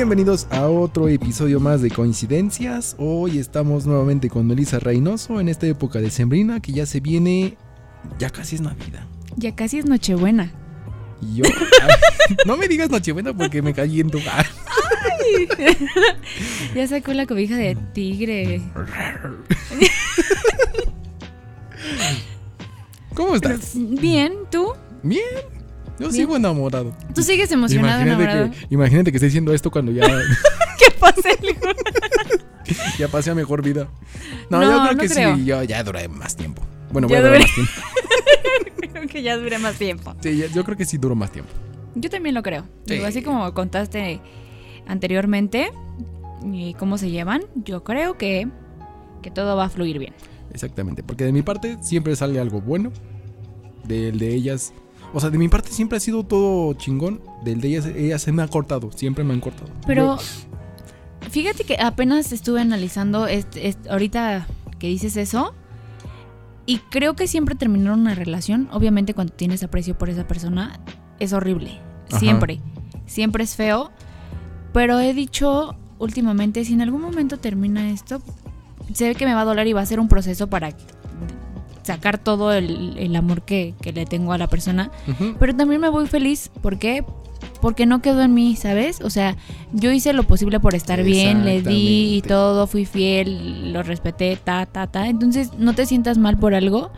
Bienvenidos a otro episodio más de Coincidencias. Hoy estamos nuevamente con Melissa Reynoso en esta época de Sembrina que ya se viene. Ya casi es Navidad. Ya casi es Nochebuena. Y yo. no me digas Nochebuena porque me caliento. ya sacó la cobija de tigre. ¿Cómo estás? Bien, ¿tú? Bien. Yo sigo enamorado. Tú sigues emocionado, imagínate enamorado. Que, imagínate que esté diciendo esto cuando ya, ¿Qué pasa, hijo? ya pase a mejor vida. No, No, yo creo no que creo. sí, yo ya duré más tiempo. Bueno, voy a durar duré- más tiempo. Creo que ya dure más tiempo. Sí, yo creo que sí duro más tiempo. Yo también lo creo. Sí. Digo, así como contaste anteriormente y cómo se llevan, yo creo que, que todo va a fluir bien. Exactamente, porque de mi parte siempre sale algo bueno. Del de ellas. O sea, de mi parte siempre ha sido todo chingón. Del de ellas, ellas se me ha cortado. Siempre me han cortado. Pero Yo- fíjate que apenas estuve analizando este, este- ahorita que dices eso. Y creo que siempre terminar una relación, obviamente cuando tienes aprecio por esa persona, es horrible. Ajá. Siempre. Siempre es feo. Pero he dicho últimamente, si en algún momento termina esto, sé que me va a doler y va a ser un proceso para sacar todo el, el amor que, que le tengo a la persona. Pero también me voy feliz. ¿Por qué? Porque no quedó en mí, ¿sabes? O sea, yo hice lo posible por estar bien, le di y todo, fui fiel, lo respeté, ta, ta, ta. Entonces, no te sientas mal por algo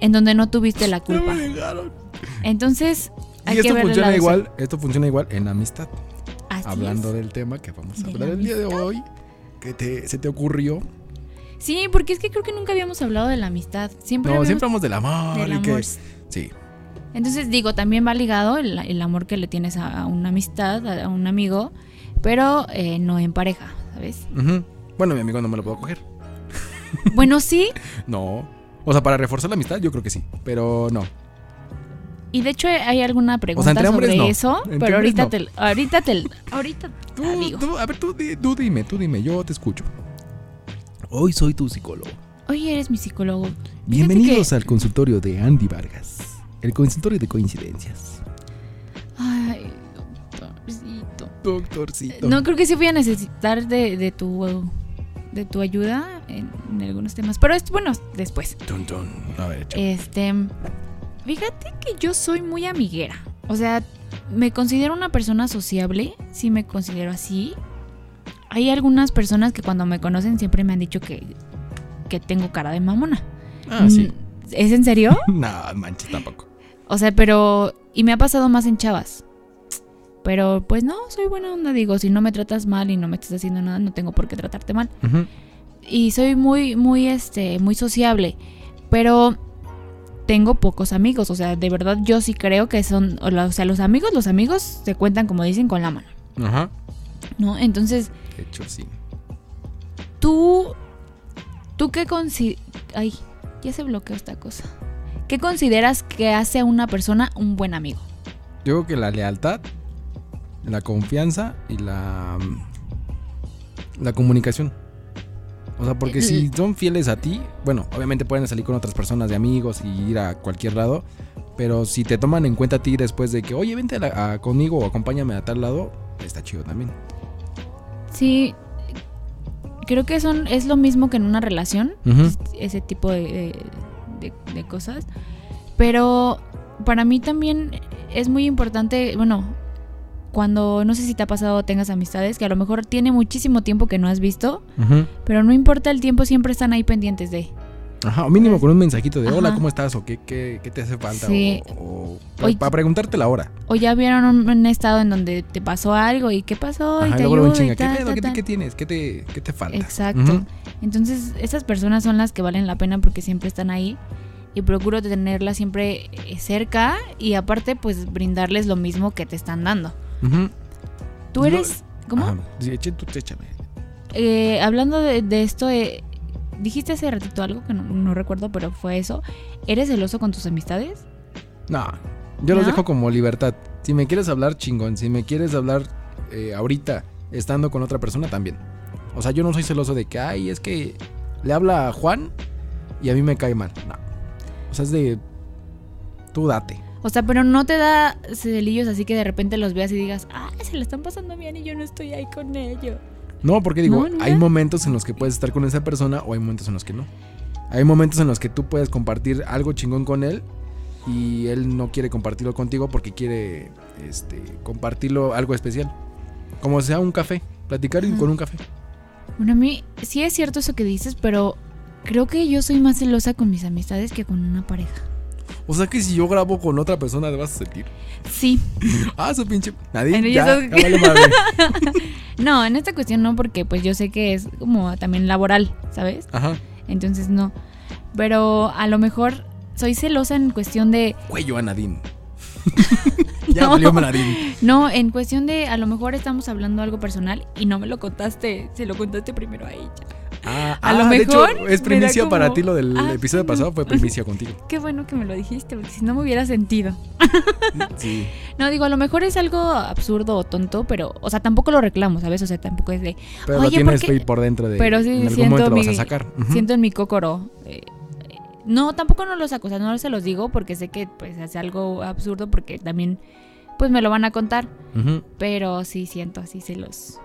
en donde no tuviste la No culpa. me dejaron. Entonces, hay Y que esto el funciona igual, esto funciona igual en amistad. Así Hablando es. del tema que vamos a hablar la el día de hoy. ¿Qué te, se te ocurrió? Sí, porque es que creo que nunca habíamos hablado de la amistad. Siempre No, habíamos- siempre hablamos del amor. del y que- sí. Entonces digo, también va ligado el, el amor que le tienes a, a una amistad, a, un amigo, pero eh, no en pareja, ¿sabes? Bueno, mi amigo no me lo puedo coger. Bueno, sí, No. O sea, para reforzar la amistad, yo creo que sí. Pero no. y de hecho hay alguna pregunta sobre no. eso, Entre pero ahorita no. te, ahorita te, ahorita Tú, te digo. tú- a ver, tú, tú dime, tú dime, yo te escucho. Hoy soy tu psicólogo. Oye, eres mi psicólogo. Bienvenidos al consultorio de Andy Vargas. El consultorio de coincidencias. Ay, doctorcito. Doctorcito. No creo que sí voy a necesitar de, de tu de tu ayuda en, en algunos temas, pero es bueno después. Tun, tun. A ver. Este, fíjate que yo soy muy amiguera. O sea, me considero una persona sociable, sí me considero así. Hay algunas personas que cuando me conocen siempre me han dicho que, que tengo cara de mamona. ah, sí. Mm, ¿Es en serio? no, manches, tampoco. O sea, pero... Y me ha pasado más en chavas. Pero pues no, soy buena onda, digo, si no me tratas mal y no me estás haciendo nada, no tengo por qué tratarte mal. Ujú. y soy muy, muy, este, muy sociable. Pero tengo pocos amigos. O sea, de verdad yo sí creo que son. O sea, los amigos, los amigos se cuentan, como dicen, con la mano. Ajá. ¿No? Entonces, De hecho, sí. tú. ¿Tú qué consideras. Ay, ya se bloqueó esta cosa. ¿Qué consideras que hace a una persona un buen amigo? Yo creo que la lealtad, la confianza y la. La comunicación. O sea, porque si son fieles a ti, bueno, obviamente pueden salir con otras personas de amigos y ir a cualquier lado, pero si te toman en cuenta a ti después de que, oye, vente a la- a- conmigo o acompáñame a tal lado, está chido también. Sí. Creo que son, es lo mismo que en una relación. Ese tipo de, de- cosas. Pero para mí también es muy importante, bueno, cuando no sé si te ha pasado tengas amistades que a lo mejor tiene muchísimo tiempo que no has visto, pero no importa el tiempo, siempre están ahí pendientes de. Ajá, o mínimo con un mensajito de hola. ¿cómo estás? o qué, qué, qué te hace falta. Sí. O, o- para preguntarte la hora. O ya vieron un, un estado en donde te pasó algo y qué pasó y Ajá, te y luego, ayudo chinga, ¿qué tal, ¿Qué, tal. qué tienes? ¿Qué te, qué te falta? Exacto. Entonces, esas personas son las que valen la pena porque siempre están ahí y procuro tenerlas siempre eh, cerca y aparte pues brindarles lo mismo que te están dando. Ujú. Tú Yo- eres ¿Cómo? Sí, tú échame. Eh, hablando de, de esto, eh, dijiste hace ratito algo que no, no recuerdo, pero fue eso. ¿Eres celoso con tus amistades? No, yo los dejo como libertad. Si me quieres hablar, chingón. Si me quieres hablar eh, ahorita, estando con otra persona, también. O sea, yo no soy celoso de que, ay, es que le habla a Juan y a mí me cae mal. No. O sea, es de. Tú date. O sea, pero no te da celillos así que de repente los veas y digas, ah, se le están pasando bien y yo no estoy ahí con ellos. No, porque digo, No, hay momentos en los que puedes estar con esa persona o hay momentos en los que no. Hay momentos en los que tú puedes compartir algo chingón con él y él no quiere compartirlo contigo porque quiere este, compartirlo algo especial. Como sea un café, platicar Ajá. con un café. Bueno, a mí sí es cierto eso que dices, pero creo que yo soy más celosa con mis amistades que con una pareja. O sea que si yo grabo con otra persona, te vas a sentir. Sí. Ah, su pinche. Nadie. Ya, ya vale madre. No, en esta cuestión no, porque pues yo sé que es como también laboral, ¿sabes? Ajá. Entonces no. Pero a lo mejor soy celosa en cuestión de... Cuello a Nadine. ya No. No, en cuestión de a lo mejor estamos hablando algo personal y no me lo contaste, se lo contaste primero a ella. Ah, A lo ah, de mejor hecho, es primicia para ti lo del Ah, episodio pasado, fue primicia contigo. Qué bueno que me lo dijiste, porque si no me hubiera sentido. Sí. No, digo, a lo mejor es algo absurdo o tonto, pero, o sea, tampoco lo reclamo, ¿sabes? O sea, tampoco es de, Pero lo Oye, tienes ¿por qué? ahí por dentro de. Pero sí en algún siento momento lo vas mi- a sacar. Ujú. siento en mi cócoro. eh, eh, no, tampoco no lo saco, o sea, no se los digo porque sé que pues es algo absurdo porque también pues me lo van a contar, pero sí siento así celos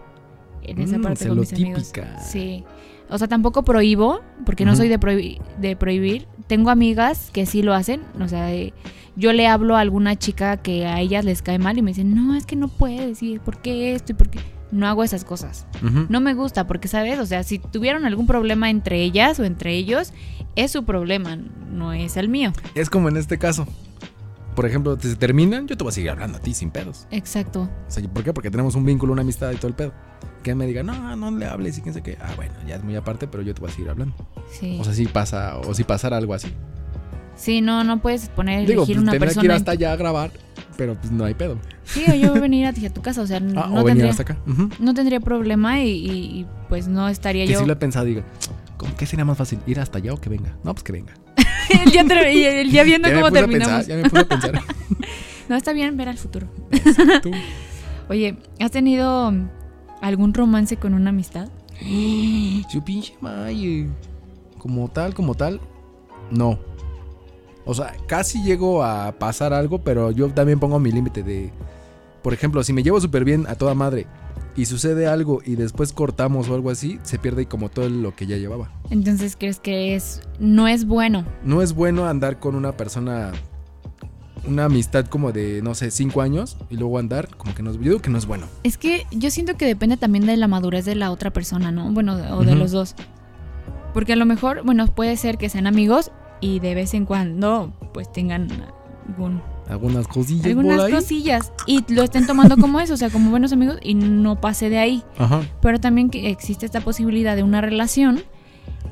en esa Mm, parte con mis amigos. Sí. O sea, tampoco prohíbo, porque no soy de, prohi- de prohibir. Tengo amigas que sí lo hacen. O sea, de- yo le hablo a alguna chica que a ellas les cae mal y me dicen, no, es que no puedes, y ¿por qué esto? y por qué? No hago esas cosas. No me gusta, porque, ¿sabes? O sea, si tuvieron algún problema entre ellas o entre ellos, es su problema, no es el mío. Es como en este caso. Por ejemplo, se terminan, yo te voy a seguir hablando a ti sin pedos. Exacto. O sea, ¿por qué? Porque tenemos un vínculo, una amistad y todo el pedo. Que me diga, no, no le hables y quién sé qué. Ah, bueno, ya es muy aparte, pero yo te voy a seguir hablando. Sí. O sea, si pasa, o si pasara algo así. sí, no, no puedes poner Digo, elegir pues una tendría que ir persona. hasta allá a grabar, pero pues no hay pedo. Sí, o yo venir a, a tu casa, o sea, Ah, no, o venir tendría, hasta acá. No tendría problema y, y- y, pues no estaría Que yo. si lo he pensado, digo, ¿cómo que sería más fácil? ¿Ir hasta allá o que venga? No, pues que venga. El, día el día viendo Ya cómo terminamos. pensar, ya me puse a pensar. No, está bien ver al futuro. Oye, ¿has tenido algún romance con una amistad? Su pinche madre. Como tal, como tal, no. O sea, casi llego a pasar algo, pero yo también pongo mi límite de. Por ejemplo, si me llevo súper bien a toda madre y sucede algo y después cortamos o algo así, se pierde como todo lo que ya llevaba. Entonces, ¿crees que es no es bueno? No es bueno andar con una persona. Una amistad como de, no sé, cinco años y luego andar, como que no es. Yo digo que no es bueno. Es que yo siento que depende también de la madurez de la otra persona, ¿no? Bueno, o de los dos. Porque a lo mejor, bueno, puede ser que sean amigos y de vez en cuando pues tengan algún, Algunas cosillas algunas por ahí. cosillas y lo estén tomando como eso, o sea, como buenos amigos y no pase de ahí. Ajá. Pero también que existe esta posibilidad de una relación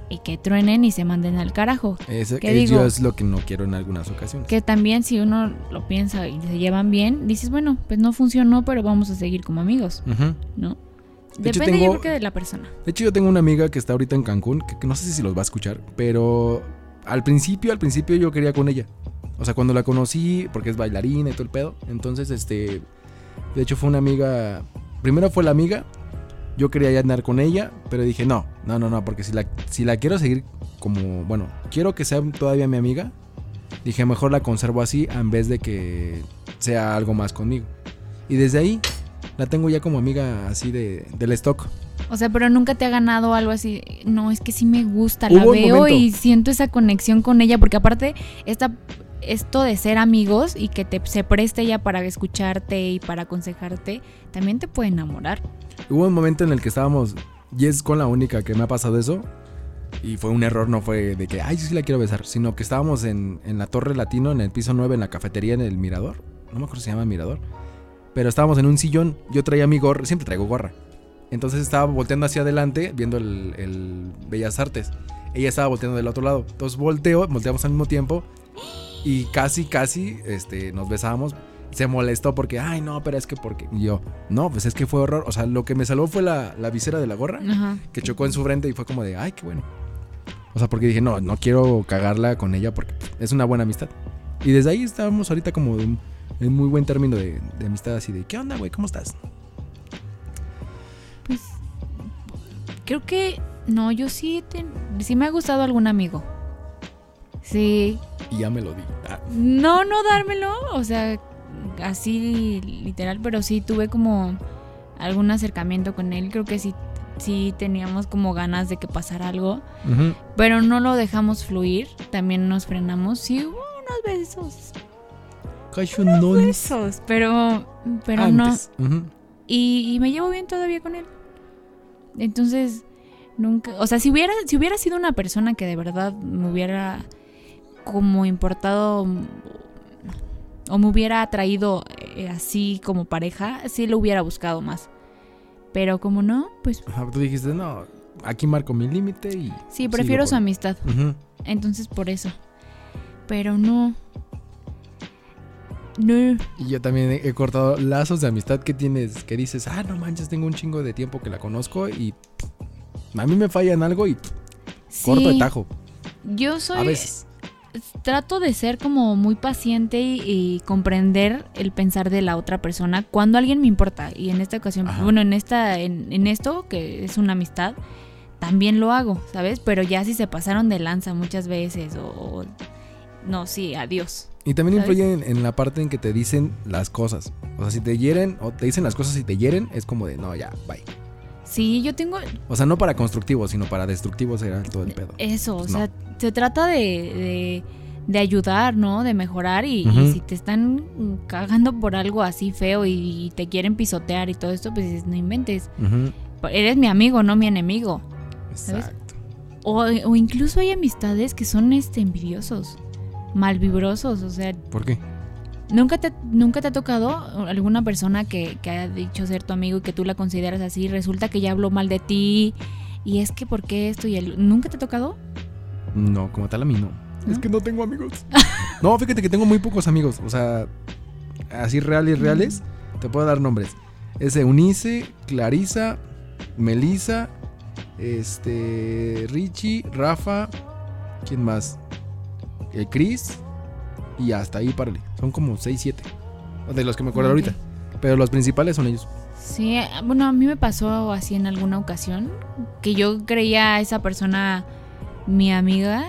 y que truenen y se manden al carajo. Ese, ¿Qué ello digo? es lo que no quiero en algunas ocasiones. Que también si uno lo piensa y se llevan bien, dices, bueno, pues no funcionó, pero vamos a seguir como amigos. ¿no? De hecho, Depende yo tengo- creo que de la persona. De hecho, yo tengo una amiga que está ahorita en Cancún, que, que no sé si los va a escuchar, pero al principio, al principio yo quería con ella. O sea, cuando la conocí, porque es bailarina y todo el pedo. Entonces, este, de hecho fue una amiga, primero fue la amiga, yo quería ya andar con ella, pero dije, no, no, no, no, porque si la, si la quiero seguir como, bueno, quiero que sea todavía mi amiga, dije, mejor la conservo así en vez de que sea algo más conmigo. Y desde ahí la tengo ya como amiga así de, del stock. O sea, pero nunca te ha ganado algo así. No, es que sí me gusta, la Hubo veo y siento esa conexión con ella, porque aparte esta, esto de ser amigos y que te, se preste ella para escucharte y para aconsejarte, también te puede enamorar. Hubo un momento en el que estábamos, y es con la única que me ha pasado eso, y fue un error, no fue de que, ay, sí, la quiero besar, sino que estábamos en, en la Torre Latino, en el piso 9, en la cafetería, en el Mirador, no me acuerdo si se llama Mirador, pero estábamos en un sillón, yo traía mi gorra, siempre traigo gorra, entonces estaba volteando hacia adelante, viendo el, el Bellas Artes, ella estaba volteando del otro lado, entonces volteo, volteamos al mismo tiempo, y casi, casi, este, nos besábamos, se molestó porque, ay, no, pero es que porque. Y yo, no, pues es que fue horror. O sea, lo que me salvó fue la, la visera de la gorra Ajá. que chocó en su frente y fue como de, ay, qué bueno. O sea, porque dije, no, no quiero cagarla con ella porque es una buena amistad. Y desde ahí estábamos ahorita como en, en muy buen término de, de amistad, así de, ¿qué onda, güey? ¿Cómo estás? Pues creo que no, yo sí, te- sí me ha gustado algún amigo. Sí. Y ya me lo di. Ah, No, no dármelo, o sea, así literal, pero sí tuve como algún acercamiento con él. Creo que sí, sí teníamos como ganas de que pasara algo, pero no lo dejamos fluir. También nos frenamos. Sí, hubo unos besos. Cachonones. Besos, pero, pero no. Y, y me llevo bien todavía con él. Entonces, nunca. O sea, si hubiera, si hubiera sido una persona que de verdad me hubiera como importado o me hubiera atraído eh, así como pareja, sí lo hubiera buscado más. Pero como no, pues Ajá, tú dijiste, no, aquí marco mi límite y. sí, prefiero su amistad. Entonces, por eso. Pero no. No. Y yo también he, cortado lazos de amistad que tienes, que dices, ah, no manches, tengo un chingo de tiempo que la conozco y pff, a mí me falla en algo y pff, corto de tajo. Yo soy. A veces. Trato de ser como muy paciente y, y comprender el pensar de la otra persona cuando alguien me importa. Y en esta ocasión, Ajá. bueno, en esta, en, en esto, que es una amistad, también lo hago, ¿sabes? Pero ya si se pasaron de lanza muchas veces o... o- no, sí, adiós. Y también ¿Sabes? influye en, en la parte en que te dicen las cosas. O sea, si te hieren o te dicen las cosas y te hieren, es como de, no, ya, bye. Sí, yo tengo O sea, no para constructivo, sino para destructivo será todo el pedo. eso, o No. sea, se trata de, de, de ayudar, ¿no? De mejorar y, si te están cagando por algo así feo y, te quieren pisotear y todo esto, pues no inventes. Eres mi amigo, no mi enemigo. Exacto. O, o incluso hay amistades que son este envidiosos, malvibrosos. O sea, ¿Por qué? ¿Nunca te, nunca te ha tocado alguna persona que, que haya dicho ser tu amigo y que tú la consideras así? Resulta que ya habló mal de ti. Y es que, ¿por qué esto y el. ¿Nunca te ha tocado? No, como tal a mí no. ¿No? Es que no tengo amigos. no, fíjate que tengo muy pocos amigos. O sea, así reales, reales. Te puedo dar nombres. Es Eunice, Clarisa, Melissa, este, Richie, Rafa, ¿quién más? Eh, Chris y hasta ahí, párale. Son como 6, 7. De los que me acuerdo ahorita. Pero los principales son ellos. Sí, bueno, a mí me pasó así en alguna ocasión que yo creía a esa persona mi amiga.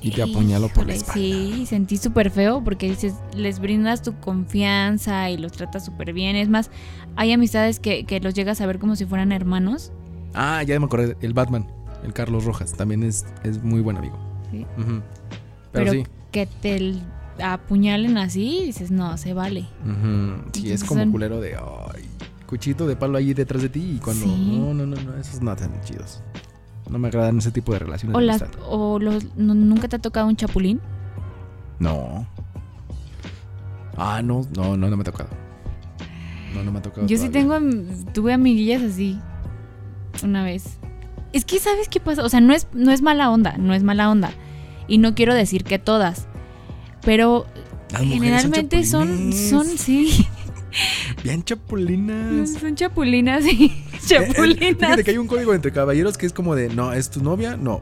Y te apuñaló por la espalda. Sí, sentí súper feo porque dices, les brindas tu confianza y los tratas súper bien. Es más, hay amistades que, que los llegas a ver como si fueran hermanos. Ah, ya me acordé. El Batman, el Carlos Rojas, también es, es muy buen amigo. Sí. Pero, sí. Que te apuñalen así, dices, no, se vale. Ujú, Sí, es como son- culero de ay, cuchito de palo ahí detrás de ti y cuando Sí. no, no, no, no, esos no están chidos. No me agradan ese tipo de relaciones. O, de las, o los, no- nunca te ha tocado un chapulín. No. Ah, no, no, no, no me ha tocado. No, no me ha tocado. Yo sí todavía. tengo, am- tuve amiguillas así una vez. Es que sabes qué pasa, o sea, no es, no es mala onda, no es mala onda. Y no quiero decir que todas, pero Las generalmente son, son, sí, bien chapulinas. son chapulinas, sí, Eh, eh, chapulinas. Fíjate que hay un código entre caballeros que es como de, no, es tu novia, no.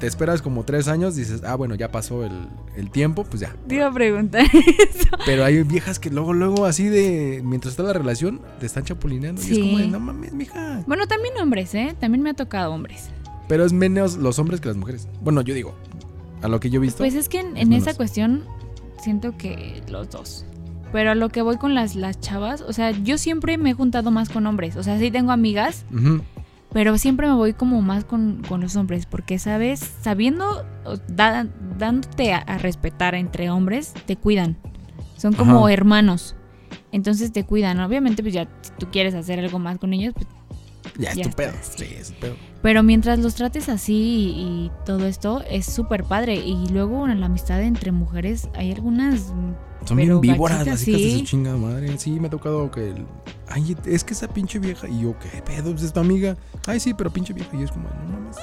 Te esperas como tres años, dices, ah, bueno, ya pasó el, el tiempo, pues ya. Te iba a preguntar eso. Pero hay viejas que luego, luego, así de, mientras está la relación, te están chapulineando. Y es como de, no mames, mija. Bueno, también hombres, ¿eh? También me ha tocado hombres. Pero es menos los hombres que las mujeres. Bueno, yo digo, a lo que yo he visto. Pues es que en, es en menos. esa cuestión siento que los dos. Pero a lo que voy con las, las chavas, o sea, yo siempre me he juntado más con hombres. O sea, sí tengo amigas, pero siempre me voy como más con, con los hombres. Porque, ¿sabes? Sabiendo, da- dándote a, a respetar entre hombres, te cuidan. Son como Ajá. hermanos. Entonces te cuidan. Obviamente, pues ya, si tú quieres hacer algo más con ellos, pues Ya es Ya tu está, pedo. sí. Sí, es tu pedo. Pero mientras los trates así y, y todo esto, es súper padre. Y luego en la amistad entre mujeres hay algunas... mm, Son bien víboras las hijas de sí. su chingada madre. Sí, me ha tocado que. el- Ay, es que esa pinche vieja. Y yo, ¿qué pedo? Pues es tu amiga. Ay, sí, pero pinche vieja. Y es como, no mames.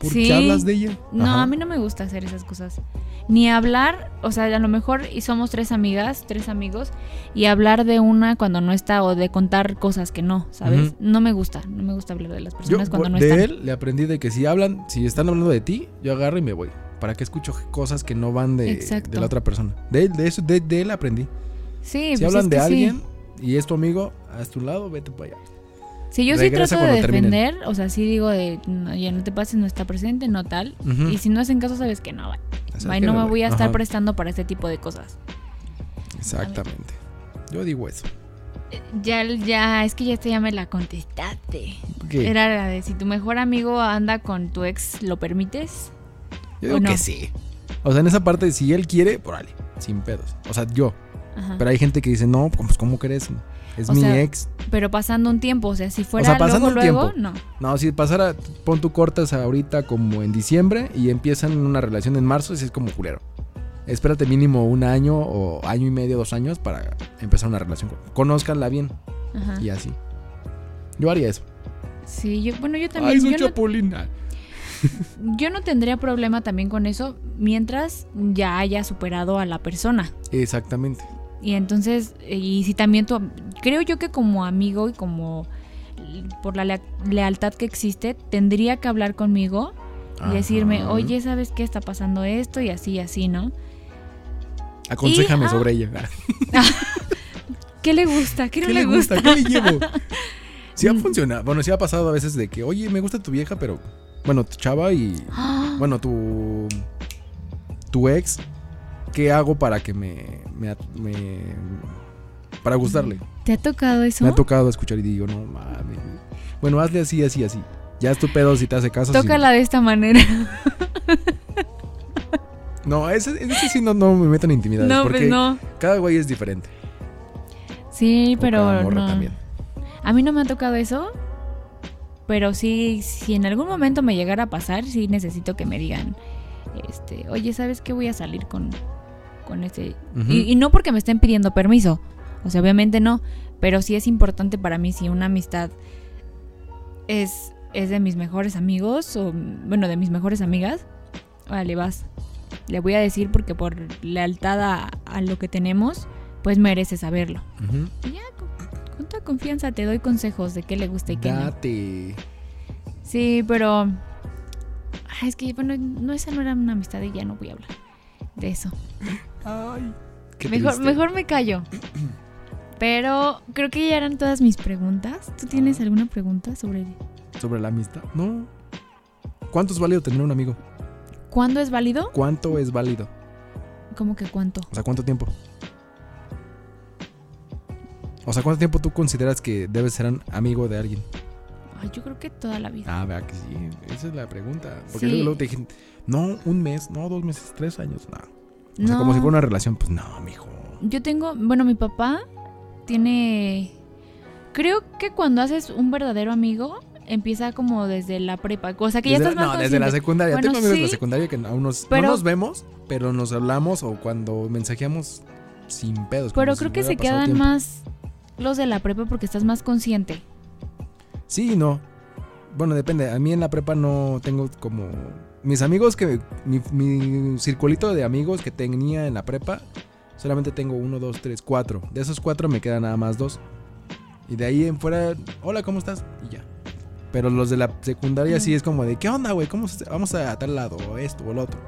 ¿Por Sí. de ella? No, Ajá. a mí no me gusta hacer esas cosas. Ni hablar, o sea, a lo mejor y somos tres amigas, tres amigos, y hablar de una cuando no está o de contar cosas que no, ¿sabes? No me gusta, no me gusta hablar de las Yo personas cuando no de están. él le aprendí de que si hablan, si están hablando de ti, yo agarro y me voy. ¿Para qué escucho cosas que no van de, de la otra persona? De él, de eso, de, de él aprendí. Sí, si pues hablan es de que sí. alguien y es tu amigo, a tu lado, vete para allá. Sí, yo sí trato de terminen. defender, o sea, sí digo de, no, ya no te pases, no está presente, no tal. Y si no hacen caso, sabes que no, que no me voy a estar ajá. prestando para este tipo de cosas. Exactamente. Yo digo eso. Ya, ya, es que ya esta ya me la contestaste. Era la de si tu mejor amigo anda con tu ex, ¿lo permites? Yo digo que sí. O sea, en esa parte, si él quiere, por ahí, sin pedos. O sea, yo. Ajá. Pero hay gente que dice, no, pues, ¿cómo crees? Es O mi sea, ex. Pero pasando un tiempo, o sea, si fuera sea, pasando luego, un luego, tiempo. no. No, si pasara, pon tu cortas ahorita como en diciembre y empiezan una relación en marzo, si es como culero. Espérate mínimo un año o año y medio, dos años para empezar una relación. Conózcanla bien Ajá. y así. Yo haría eso. Sí, yo, bueno, yo también. Ay, soy yo, no, chapulina. yo no tendría problema también con eso mientras ya haya superado a la persona. Exactamente. Y entonces, y si también tú, creo yo que como amigo y como por la lea- lealtad que existe, tendría que hablar conmigo y decirme, oye, ¿sabes qué está pasando esto? Y así, y así, ¿no? Aconsejame y- ah, sobre ella. ¿Qué le gusta? ¿Qué no ¿Qué le gusta? ¿Qué le llevo? Sí ha funcionado. Bueno, sí ha pasado a veces de que, oye, me gusta tu vieja, pero. Bueno, tu chava y. Bueno, tu. Tu ex. ¿Qué hago para que me. me, me- para gustarle? ¿Te ha tocado eso? Me ha tocado escuchar y digo, no mames. Bueno, hazle así, así, así. Ya es tu pedo si te hace caso. Tócala de esta manera. No, ese, ese sí no, no me meto en intimidades. no, porque pues no. cada güey es diferente. Sí, O pero cada morra no. también. A mí no me ha tocado eso. Pero sí, si en algún momento me llegara a pasar, sí necesito que me digan, este, oye, ¿sabes qué voy a salir con, con? Ujú. y, y no porque me estén pidiendo permiso. O sea, obviamente no. Pero sí es importante para mí si una amistad es, es de mis mejores amigos o, bueno, de mis mejores amigas. Vale, vas. Le voy a decir porque por lealtad a, a lo que tenemos, pues merece saberlo. Ujú. Y ya, con, con toda confianza te doy consejos de qué le gusta y qué no. Date. Sí, pero. Ay, es que, bueno, no, esa no era una amistad y ya no voy a hablar de eso. Ay. Qué Mejor, triste. mejor me callo. Pero creo que ya eran todas mis preguntas. ¿Tú tienes Ah. alguna pregunta sobre ¿Sobre la amistad? No. ¿Cuánto es válido tener un amigo? cuándo es válido? ¿Cuánto es válido? ¿Cómo que cuánto? O sea, ¿cuánto tiempo? O sea, ¿cuánto tiempo tú consideras que debes ser amigo de alguien? Ay, yo creo que toda la vida. Ah, vea que sí. Esa es la pregunta. Porque Sí. luego, luego te dije, no, un mes, no, dos meses, tres años, no. O sea, como si fuera una relación, pues no, mijo. yo tengo. Bueno, mi papá tiene. Creo que cuando haces un verdadero amigo, empieza como desde la prepa. O sea, que ya estás la- más no, desde la secundaria. Bueno, Tengo amigos de la secundaria que aún nos, Pero- no nos vemos, pero nos hablamos o cuando mensajeamos sin pedos. Pero si creo que se quedan tiempo. más los de la prepa porque estás más consciente. Sí y no. Bueno, depende. A mí en la prepa no tengo como... Mis amigos que... Mi, mi circulito de amigos que tenía en la prepa, solamente tengo uno, dos, tres, cuatro. De esos cuatro me quedan nada más dos. Y de ahí en fuera, hola, ¿cómo estás? Y ya. Pero los de la secundaria sí Mm. es como de, ¿qué onda, güey? ¿Cómo se- vamos a tal lado? O esto o lo otro.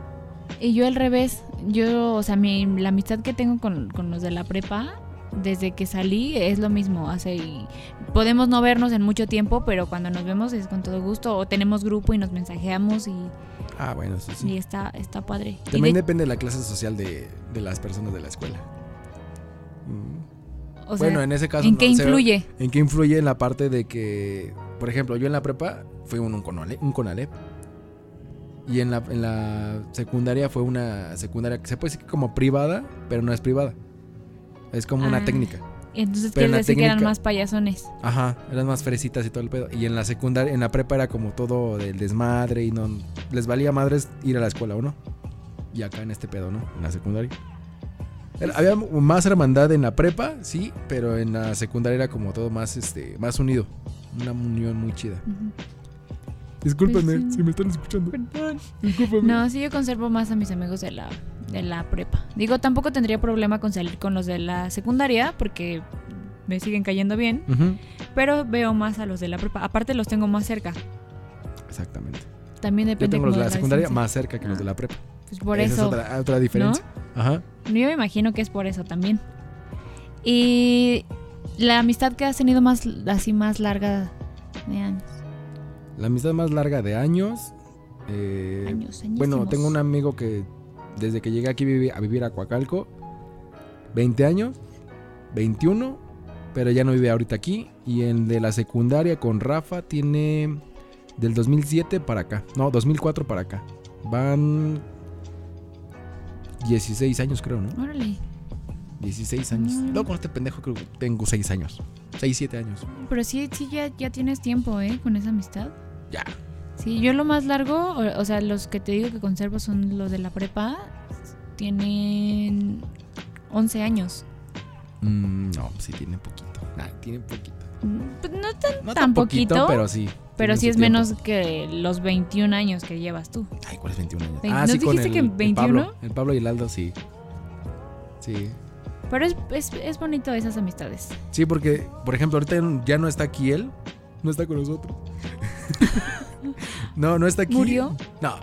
Y yo al revés, yo, o sea, mi, la amistad que tengo con, con los de la prepa, desde que salí, es lo mismo. Hace, y podemos no vernos en mucho tiempo, pero cuando nos vemos es con todo gusto. O tenemos grupo y nos mensajeamos y, Ah, bueno, sí. y está, está padre. También de- depende de la clase social de, de las personas de la escuela. Mm. o sea, bueno, en ese caso... ¿en no, qué o sea, influye? ¿En qué influye en la parte de que, por ejemplo, yo en la prepa fui un, un, conale- un Conalep y en la, en la secundaria fue una secundaria que se puede decir que como privada, pero no es privada. Es como una Ah. técnica. Entonces quiere decir que eran técnica- más payasones. Ajá, eran más fresitas y todo el pedo. Y en la secundaria, en la prepa era como todo del desmadre y no les valía madres ir a la escuela o no. Y acá en este pedo, ¿no? En la secundaria. Era- había más hermandad en la prepa, sí, pero en la secundaria era como todo más este más unido. Una unión muy chida. Discúlpenme Sí. si me están escuchando. Discúlpenme. No, sí, yo conservo más a mis amigos de la, de la prepa. Digo, tampoco tendría problema con salir con los de la secundaria porque me siguen cayendo bien, pero veo más a los de la prepa. Aparte los tengo más cerca. Exactamente. También Yo depende tengo los de la secundaria distancia. más cerca que los de la prepa. Pues por Esa eso. es otra, otra diferencia. Ajá. Yo me imagino que es por eso también. Y la amistad que has tenido más así más larga De años. La amistad más larga de años. eh, Años, bueno, tengo un amigo que desde que llegué aquí a vivir a Coacalco, 20 años, 21, pero ya no vive ahorita aquí. Y el de la secundaria con Rafa tiene del 2007 para acá. No, 2004 para acá. Van 16 años creo, ¿no? Órale. 16 años. Mm. No, con este pendejo creo que tengo 6 años. 6, 7 años. Pero sí, sí ya, ya tienes tiempo, ¿eh? Con esa amistad. Ya. Sí, yo lo más largo, o, o sea, los que te digo que conservo son los de la prepa. Tienen 11 años. Mm, no, sí tiene poquito. Ah, tiene poquito. Pues no tan, No tan poquito, pero sí. pero sí es tiempo. menos que los 21 años que llevas tú. Ay, ¿cuál es 21 años? Vein- ah, ¿no sí, con dijiste el, que el 21? Pablo. El Pablo y el Aldo, sí. Sí. Pero es, es, es bonito esas amistades. Sí, porque, por ejemplo, ahorita ya no está aquí él. No está con nosotros. no, no está aquí. ¿Murió? No.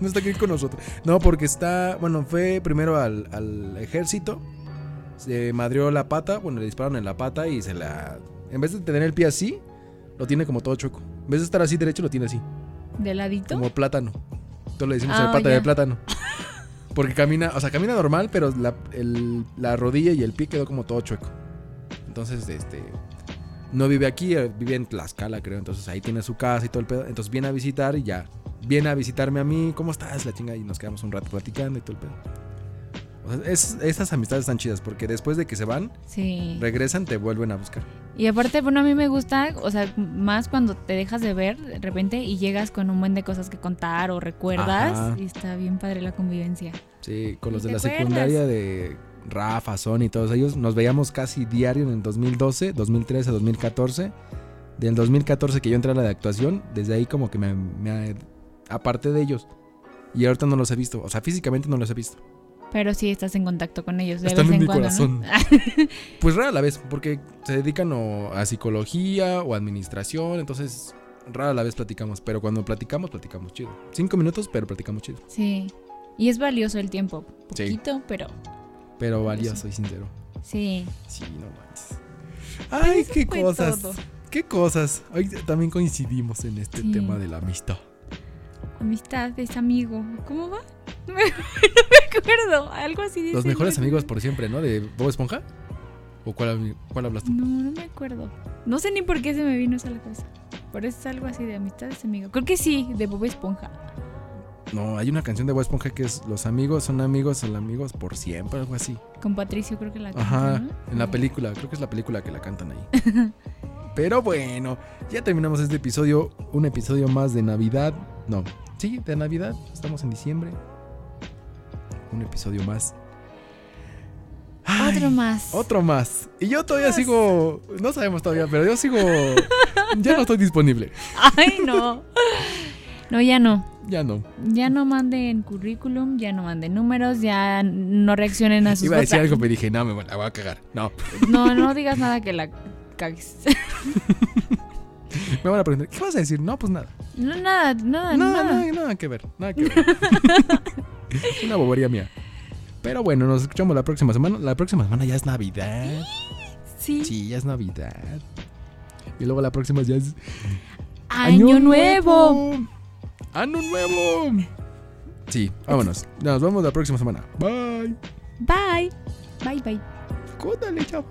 no está aquí con nosotros. No, porque está. Bueno, fue primero al, al ejército. Se madrió la pata. Bueno, le dispararon en la pata y se la. En vez de tener el pie así, lo tiene como todo chueco. En vez de estar así derecho, lo tiene así. ¿De ladito? Como plátano. Entonces le decimos Ah, el pata ya. de plátano. Porque camina, o sea, camina normal, pero la, el- la rodilla y el pie quedó como todo chueco. Entonces, este. No vive aquí, eh, vive en Tlaxcala, creo. Entonces ahí tiene su casa y todo el pedo. Entonces viene a visitar y ya. Viene a visitarme a mí. ¿Cómo estás? La chinga. Y nos quedamos un rato platicando y todo el pedo. O sea, es- amistades están chidas porque después de que se van, Sí. regresan, te vuelven a buscar. Y aparte, bueno, a mí me gusta, o sea, más cuando te dejas de ver de repente y llegas con un buen de cosas que contar o recuerdas. Ajá. Y está bien padre la convivencia. Sí, con los ¿Y de la acuerdas? secundaria de Rafa, Son y todos ellos, nos veíamos casi diario en el 2012, 2013, 2014. Del 2014 que yo entré a la de actuación, desde ahí como que me, me aparté de ellos. Y ahorita no los he visto, o sea, físicamente no los he visto. Pero sí estás en contacto con ellos de Están vez en en mi cuando. corazón. ¿no? Pues rara la vez, porque se dedican o a psicología o administración, entonces rara la vez platicamos. Pero cuando platicamos, platicamos chido. Cinco minutos, pero platicamos chido. sí. Y es valioso el tiempo. Sí. Poquito, pero Pero valioso, soy sincero. sí. Sí, no manches. Ay, qué cosas. todo. Qué cosas. Hoy también coincidimos en este Sí. tema de la amistad. Amistad es amigo. ¿Cómo va? No me, acuerdo. Algo así dice. Los mejores amigos por siempre, ¿no? De Bob Esponja. ¿O cuál, cuál hablas tú? No, no me acuerdo. No sé ni por qué se me vino eso a la cabeza. Pero es algo así de amistad es amigo. Creo que sí, de Bob Esponja. No, hay una canción de Bob Esponja que es Los amigos son amigos, son amigos por siempre, algo así. Con Patricio creo que la Ajá, canta, ¿no? en la película, creo que es la película que la cantan ahí. Pero bueno, ya terminamos este episodio, un episodio más de Navidad. No, sí, de Navidad, estamos en diciembre. Un episodio más. Ay, Otro más. Otro más. Y yo todavía sigo, no sabemos todavía, pero yo sigo, ya no estoy disponible. Ay, no. No, ya no. Ya no. Ya no manden currículum, ya no manden números, ya no reaccionen a sus Iba a decir algo, pero dije, no, me la voy a cagar. No, No, no digas nada que la cagues. me van a preguntar, ¿qué vas a decir? No, pues nada. No, nada, nada, No, nada. nada, nada que ver, nada que ver. Una bobería mía. Pero bueno, nos escuchamos la próxima semana. La próxima semana ya es Navidad. Sí. Sí, ya es Navidad. Y luego la próxima ya es Año, nuevo. Año nuevo. Sí, vámonos. Nos vemos la próxima semana. Bye. Bye. Bye, bye. Cóndale, chao.